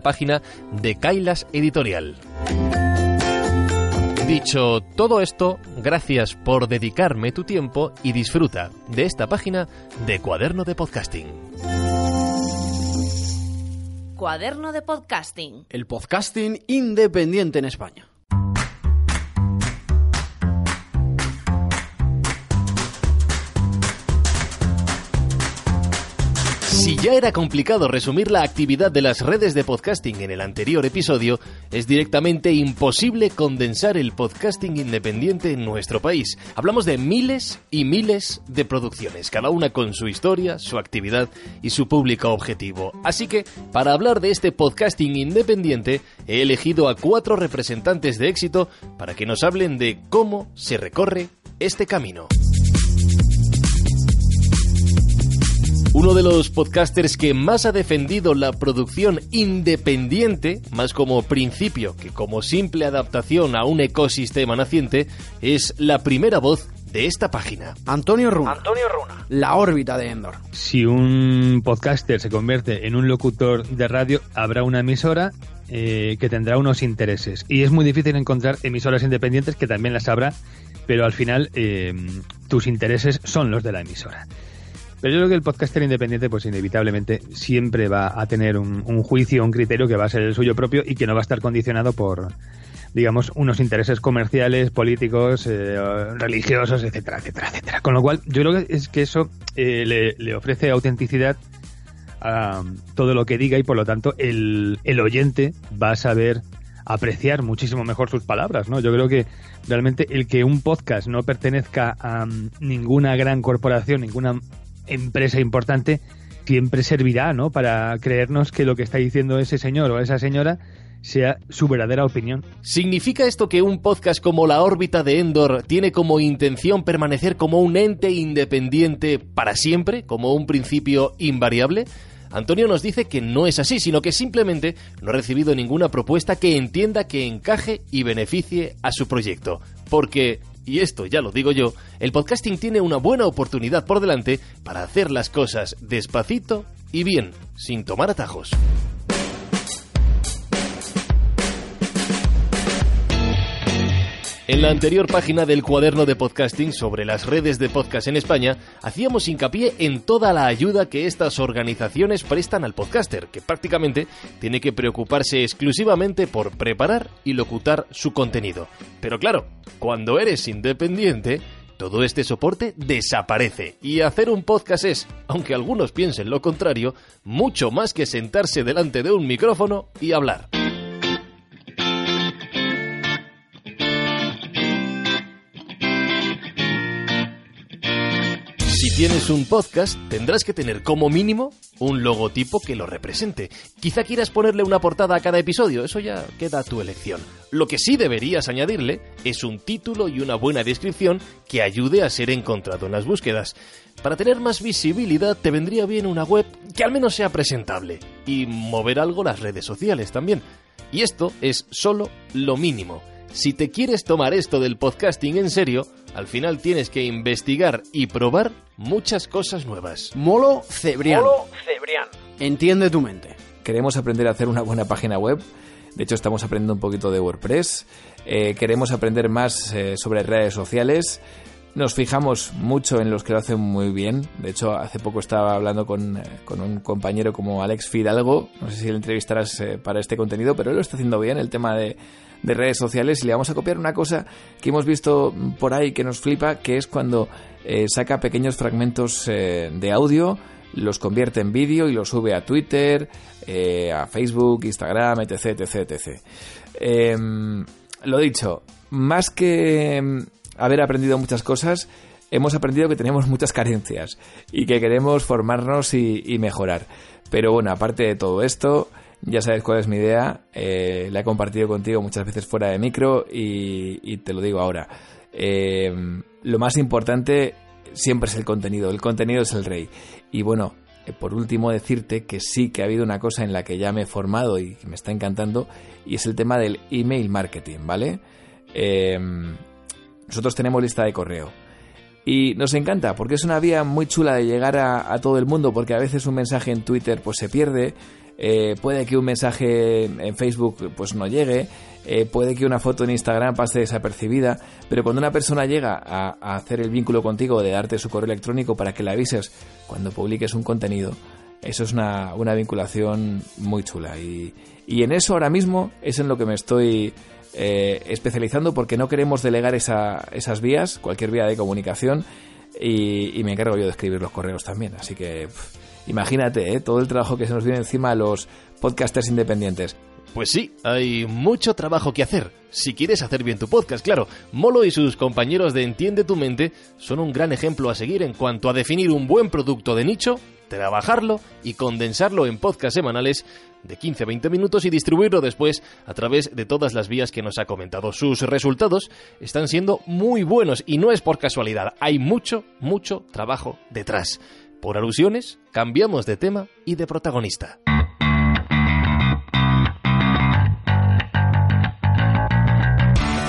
página de Kailas Editorial. Dicho todo esto, gracias por dedicarme tu tiempo y disfruta de esta página de Cuaderno de Podcasting. Cuaderno de Podcasting. El podcasting independiente en España. Si ya era complicado resumir la actividad de las redes de podcasting en el anterior episodio, es directamente imposible condensar el podcasting independiente en nuestro país. Hablamos de miles y miles de producciones, cada una con su historia, su actividad y su público objetivo. Así que, para hablar de este podcasting independiente, he elegido a cuatro representantes de éxito para que nos hablen de cómo se recorre este camino. Uno de los podcasters que más ha defendido la producción independiente, más como principio que como simple adaptación a un ecosistema naciente, es la primera voz de esta página. Antonio Runa. Antonio Runa. La órbita de Endor. Si un podcaster se convierte en un locutor de radio, habrá una emisora eh, que tendrá unos intereses. Y es muy difícil encontrar emisoras independientes que también las habrá, pero al final eh, tus intereses son los de la emisora. Pero yo creo que el podcaster independiente, pues inevitablemente siempre va a tener un, juicio, un criterio que va a ser el suyo propio y que no va a estar condicionado por, digamos, unos intereses comerciales, políticos, eh, religiosos, etcétera, etcétera, etcétera. Con lo cual, yo creo que es que eso eh, le, le, ofrece autenticidad a todo lo que diga y por lo tanto el, el oyente va a saber apreciar muchísimo mejor sus palabras, ¿no? Yo creo que realmente el que un podcast no pertenezca a ninguna gran corporación, ninguna empresa importante siempre servirá, ¿no? Para creernos que lo que está diciendo ese señor o esa señora sea su verdadera opinión. ¿Significa esto que un podcast como La órbita de Endor tiene como intención permanecer como un ente independiente para siempre, como un principio invariable? Antonio nos dice que no es así, sino que simplemente no ha recibido ninguna propuesta que entienda que encaje y beneficie a su proyecto. Porque y esto ya lo digo yo, el podcasting tiene una buena oportunidad por delante para hacer las cosas despacito y bien, sin tomar atajos. En la anterior página del cuaderno de podcasting sobre las redes de podcast en España, hacíamos hincapié en toda la ayuda que estas organizaciones prestan al podcaster, que prácticamente tiene que preocuparse exclusivamente por preparar y locutar su contenido. Pero claro, cuando eres independiente, todo este soporte desaparece y hacer un podcast es, aunque algunos piensen lo contrario, mucho más que sentarse delante de un micrófono y hablar. Tienes un podcast, tendrás que tener como mínimo un logotipo que lo represente. Quizá quieras ponerle una portada a cada episodio, eso ya queda a tu elección. Lo que sí deberías añadirle es un título y una buena descripción que ayude a ser encontrado en las búsquedas. Para tener más visibilidad te vendría bien una web que al menos sea presentable y mover algo las redes sociales también. Y esto es solo lo mínimo. Si te quieres tomar esto del podcasting en serio, al final tienes que investigar y probar muchas cosas nuevas. Molo Cebrián. Entiende tu mente. Queremos aprender a hacer una buena página web. De hecho, estamos aprendiendo un poquito de WordPress. Eh, queremos aprender más eh, sobre redes sociales. Nos fijamos mucho en los que lo hacen muy bien. De hecho, hace poco estaba hablando con, eh, con un compañero como Alex Fidalgo. No sé si le entrevistarás eh, para este contenido, pero él lo está haciendo bien, el tema de, de redes sociales. Y le vamos a copiar una cosa que hemos visto por ahí que nos flipa, que es cuando eh, saca pequeños fragmentos eh, de audio, los convierte en vídeo y los sube a Twitter, eh, a Facebook, Instagram, etc. etc, etc. Em, lo dicho, más que em, haber aprendido muchas cosas, hemos aprendido que tenemos muchas carencias y que queremos formarnos y, y mejorar. Pero bueno, aparte de todo esto, ya sabes cuál es mi idea, eh, la he compartido contigo muchas veces fuera de micro y, te lo digo ahora. Eh, lo más importante siempre es el contenido, el contenido es el rey. Y bueno, eh, por último decirte que sí que ha habido una cosa en la que ya me he formado y que me está encantando y es el tema del email marketing, ¿vale? Nosotros tenemos lista de correo. Y nos encanta, porque es una vía muy chula de llegar a, a todo el mundo, porque a veces un mensaje en Twitter pues se pierde, eh, puede que un mensaje en Facebook pues no llegue, eh, puede que una foto en Instagram pase desapercibida, pero cuando una persona llega a, hacer el vínculo contigo, de darte su correo electrónico para que le avises cuando publiques un contenido, eso es una, una vinculación muy chula. Y, y en eso ahora mismo es en lo que me estoy eh, especializando porque no queremos delegar esa, esas vías, cualquier vía de comunicación, y, me encargo yo de escribir los correos también. Así que imagínate ¿eh? todo el trabajo que se nos viene encima a los podcasters independientes. Pues sí, hay mucho trabajo que hacer. Si quieres hacer bien tu podcast, claro, Molo y sus compañeros de Entiende tu mente son un gran ejemplo a seguir en cuanto a definir un buen producto de nicho, trabajarlo y condensarlo en podcasts semanales de 15-20 minutos y distribuirlo después a través de todas las vías que nos ha comentado. Sus resultados están siendo muy buenos y no es por casualidad, hay mucho, mucho trabajo detrás. Por alusiones, cambiamos de tema y de protagonista.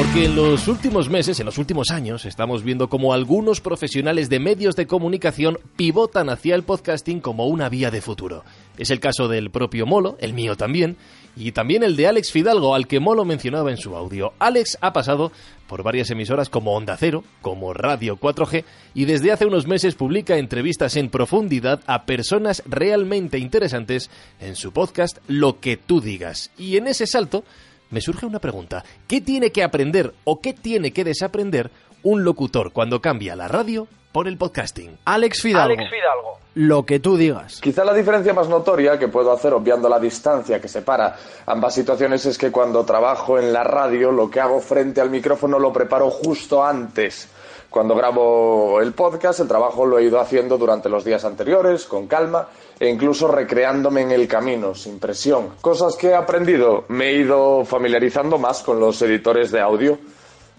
Porque en los últimos meses, en los últimos años, estamos viendo como algunos profesionales de medios de comunicación pivotan hacia el podcasting como una vía de futuro. Es el caso del propio Molo, el mío también, y también el de Alex Fidalgo, al que Molo mencionaba en su audio. Alex ha pasado por varias emisoras como Onda Cero, como Radio 4G, y desde hace unos meses publica entrevistas en profundidad a personas realmente interesantes en su podcast Lo que tú digas. Y en ese salto me surge una pregunta. ¿Qué tiene que aprender o qué tiene que desaprender un locutor cuando cambia la radio por el podcasting? Alex Fidalgo. Lo que tú digas. Quizá la diferencia más notoria que puedo hacer obviando la distancia que separa ambas situaciones es que cuando trabajo en la radio lo que hago frente al micrófono lo preparo justo antes. Cuando grabo el podcast, el trabajo lo he ido haciendo durante los días anteriores, con calma, e incluso recreándome en el camino, sin presión. Cosas que he aprendido, me he ido familiarizando más con los editores de audio,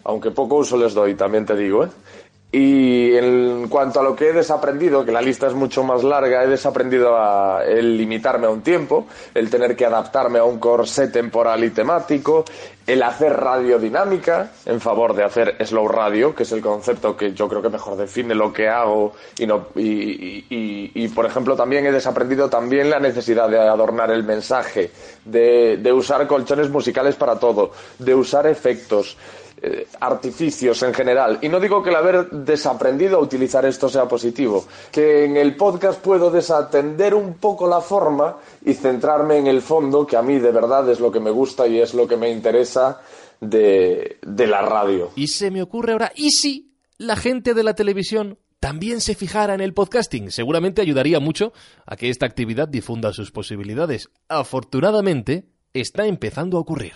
aunque poco uso les doy, también te digo, ¿eh? Y en cuanto a lo que he desaprendido, que la lista es mucho más larga, he desaprendido a el limitarme a un tiempo, el tener que adaptarme a un corsé temporal y temático, el hacer radiodinámica en favor de hacer slow radio, que es el concepto que yo creo que mejor define lo que hago y, no, y, y, y, y por ejemplo también he desaprendido también la necesidad de adornar el mensaje, de, de usar colchones musicales para todo, de usar efectos, eh, artificios en general. Y no digo que el haber desaprendido a utilizar esto sea positivo, que en el podcast puedo desatender un poco la forma y centrarme en el fondo, que a mí de verdad es lo que me gusta y es lo que me interesa de, de la radio. Y se me ocurre ahora, ¿y si la gente de la televisión también se fijara en el podcasting? Seguramente ayudaría mucho a que esta actividad difunda sus posibilidades. Afortunadamente, está empezando a ocurrir.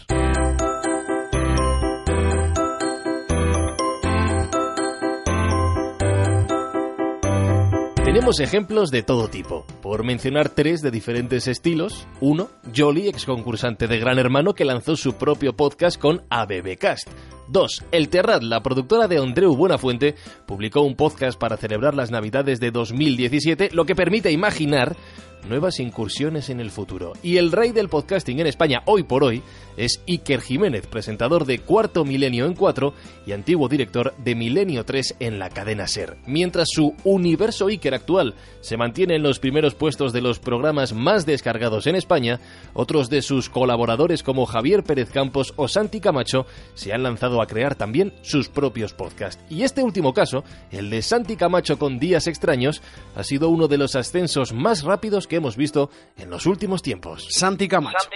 Tenemos ejemplos de todo tipo. Por mencionar tres de diferentes estilos. Uno, Jolly, ex concursante de Gran Hermano, que lanzó su propio podcast con ABBcast. 2. El Terrat, la productora de Andreu Buenafuente, publicó un podcast para celebrar las Navidades de 2017, lo que permite imaginar nuevas incursiones en el futuro. Y el rey del podcasting en España hoy por hoy es Iker Jiménez, presentador de Cuarto Milenio en 4 y antiguo director de Milenio 3 en la cadena Ser. Mientras su universo Iker actual se mantiene en los primeros puestos de los programas más descargados en España, otros de sus colaboradores como Javier Pérez Campos o Santi Camacho se han lanzado a crear también sus propios podcasts. Y este último caso, el de Santi Camacho con Días Extraños, ha sido uno de los ascensos más rápidos que hemos visto en los últimos tiempos. Santi Camacho.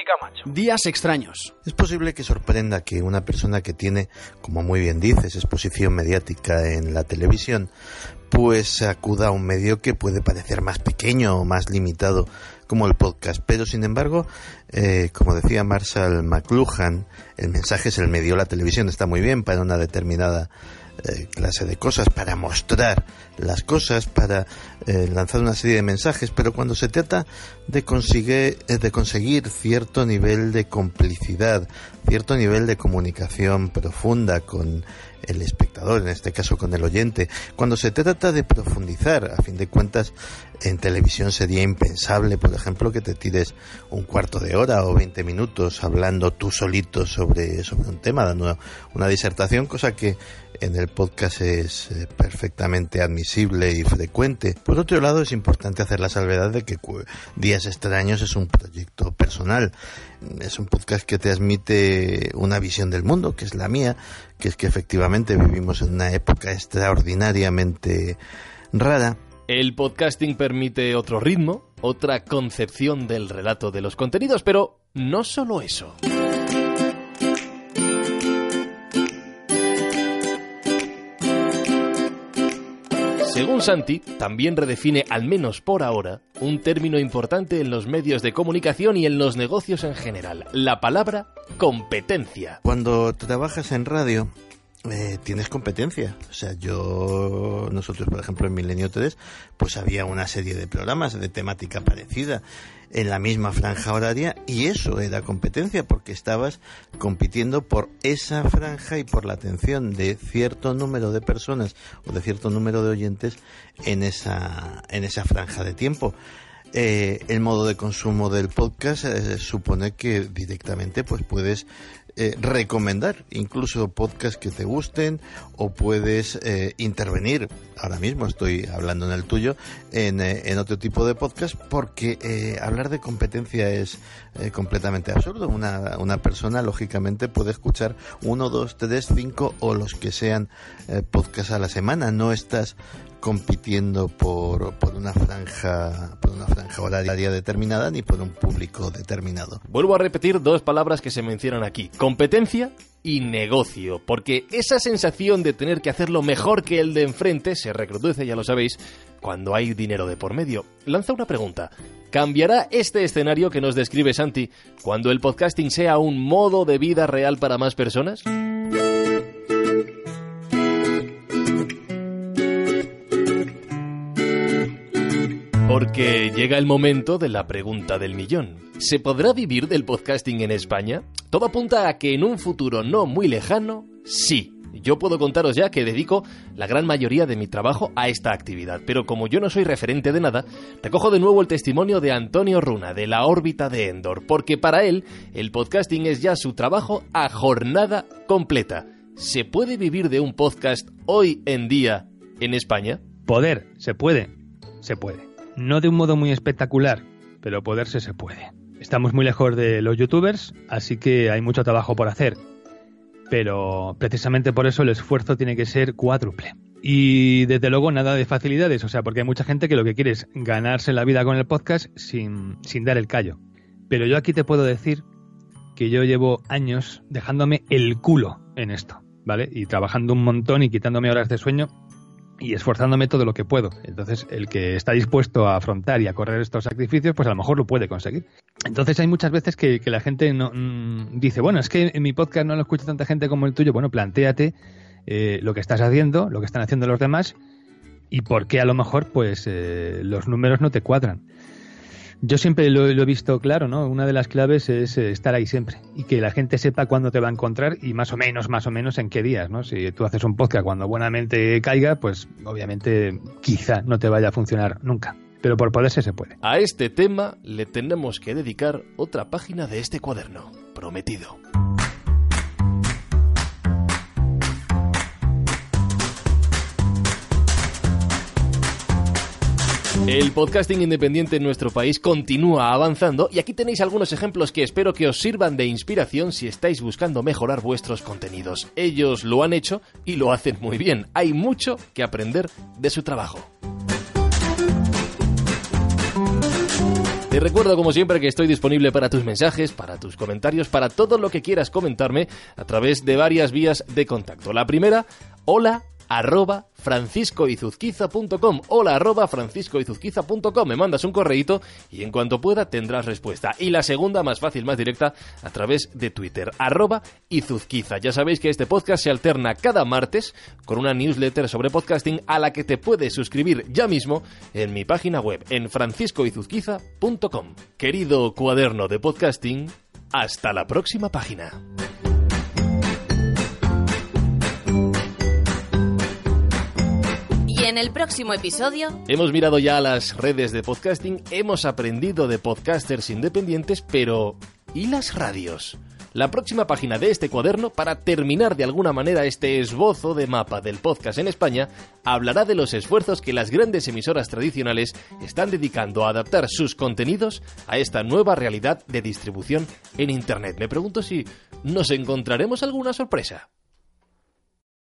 Días Extraños. Es posible que sorprenda que una persona que tiene, como muy bien dices, exposición mediática en la televisión, pues acuda a un medio que puede parecer más pequeño o más limitado como el podcast. Pero sin embargo, eh, como decía Marshall McLuhan, el mensaje es el medio. La televisión está muy bien para una determinada eh, clase de cosas, para mostrar las cosas, para eh, lanzar una serie de mensajes, pero cuando se trata de conseguir, eh, de conseguir cierto nivel de complicidad, cierto nivel de comunicación profunda con el espectador, en este caso con el oyente, cuando se trata de profundizar, a fin de cuentas, en televisión sería impensable, por ejemplo, que te tires un cuarto de hora o 20 minutos hablando tú solito sobre, sobre un tema, dando una disertación, cosa que en el podcast es eh, perfectamente admisible y frecuente. Por otro lado, es importante hacer la salvedad de que Días Extraños es un proyecto personal. Es un podcast que transmite una visión del mundo, que es la mía, que es que efectivamente vivimos en una época extraordinariamente rara. El podcasting permite otro ritmo, otra concepción del relato de los contenidos, pero no solo eso. Según Santi, también redefine, al menos por ahora, un término importante en los medios de comunicación y en los negocios en general, la palabra competencia. Cuando trabajas en radio, eh, tienes competencia. O sea, yo, nosotros, por ejemplo, en Milenio 3, pues había una serie de programas de temática parecida en la misma franja horaria y eso era competencia porque estabas compitiendo por esa franja y por la atención de cierto número de personas o de cierto número de oyentes en esa, en esa franja de tiempo. Eh, el modo de consumo del podcast eh, supone que directamente pues puedes eh, recomendar incluso podcasts que te gusten o puedes eh, intervenir, ahora mismo estoy hablando en el tuyo, en, eh, en otro tipo de podcast porque hablar de competencia es completamente absurdo. Una, una persona lógicamente puede escuchar uno, dos, tres, cinco o los que sean podcasts a la semana. No estás compitiendo por, por, una franja por una franja horaria determinada ni por un público determinado. Vuelvo a repetir dos palabras que se mencionan aquí, competencia y negocio, porque esa sensación de tener que hacerlo mejor que el de enfrente se reproduce, ya lo sabéis, cuando hay dinero de por medio. Lanza una pregunta. ¿Cambiará este escenario que nos describe Santi cuando el podcasting sea un modo de vida real para más personas? Porque llega el momento de la pregunta del millón. ¿Se podrá vivir del podcasting en España? Todo apunta a que en un futuro no muy lejano, sí. Yo puedo contaros ya que dedico la gran mayoría de mi trabajo a esta actividad, pero como yo no soy referente de nada, recojo de nuevo el testimonio de Antonio Runa, de la órbita de Endor, porque para él el podcasting es ya su trabajo a jornada completa. ¿Se puede vivir de un podcast hoy en día en España? Poder, se puede, se puede. No de un modo muy espectacular, pero poderse se puede. Estamos muy lejos de los youtubers, así que hay mucho trabajo por hacer. Pero precisamente por eso el esfuerzo tiene que ser cuádruple. Y desde luego nada de facilidades, o sea, porque hay mucha gente que lo que quiere es ganarse la vida con el podcast sin, sin dar el callo. Pero yo aquí te puedo decir que yo llevo años dejándome el culo en esto, ¿vale? Y trabajando un montón y quitándome horas de sueño y esforzándome todo lo que puedo. Entonces, el que está dispuesto a afrontar y a correr estos sacrificios, pues a lo mejor lo puede conseguir. Entonces, hay muchas veces que, la gente no, mm, dice, bueno, es que en mi podcast no lo escucha tanta gente como el tuyo. Bueno, planteate eh, lo que estás haciendo, lo que están haciendo los demás, y por qué a lo mejor pues eh, los números no te cuadran. Yo siempre lo, he visto claro, ¿no? Una de las claves es eh, estar ahí siempre y que la gente sepa cuándo te va a encontrar y más o menos, más o menos en qué días, ¿no? Si tú haces un podcast cuando buenamente caiga, pues obviamente quizá no te vaya a funcionar nunca. Pero por poderse se puede. A este tema le tenemos que dedicar otra página de este cuaderno, prometido. El podcasting independiente en nuestro país continúa avanzando y aquí tenéis algunos ejemplos que espero que os sirvan de inspiración si estáis buscando mejorar vuestros contenidos. Ellos lo han hecho y lo hacen muy bien. Hay mucho que aprender de su trabajo. Te recuerdo como siempre que estoy disponible para tus mensajes, para tus comentarios, para todo lo que quieras comentarme a través de varias vías de contacto. La primera, hola arroba franciscoizuzquiza.com. Hola arroba franciscoizuzquiza.com. Me mandas un correíto y en cuanto pueda tendrás respuesta. Y la segunda, más fácil, más directa, a través de Twitter, arroba izuzquiza. Ya sabéis que este podcast se alterna cada martes con una newsletter sobre podcasting a la que te puedes suscribir ya mismo en mi página web, en franciscoizuzquiza.com. Querido cuaderno de podcasting, hasta la próxima página. En el próximo episodio... Hemos mirado ya las redes de podcasting, hemos aprendido de podcasters independientes, pero ¿y las radios? La próxima página de este cuaderno, para terminar de alguna manera este esbozo de mapa del podcast en España, hablará de los esfuerzos que las grandes emisoras tradicionales están dedicando a adaptar sus contenidos a esta nueva realidad de distribución en Internet. Me pregunto si nos encontraremos alguna sorpresa.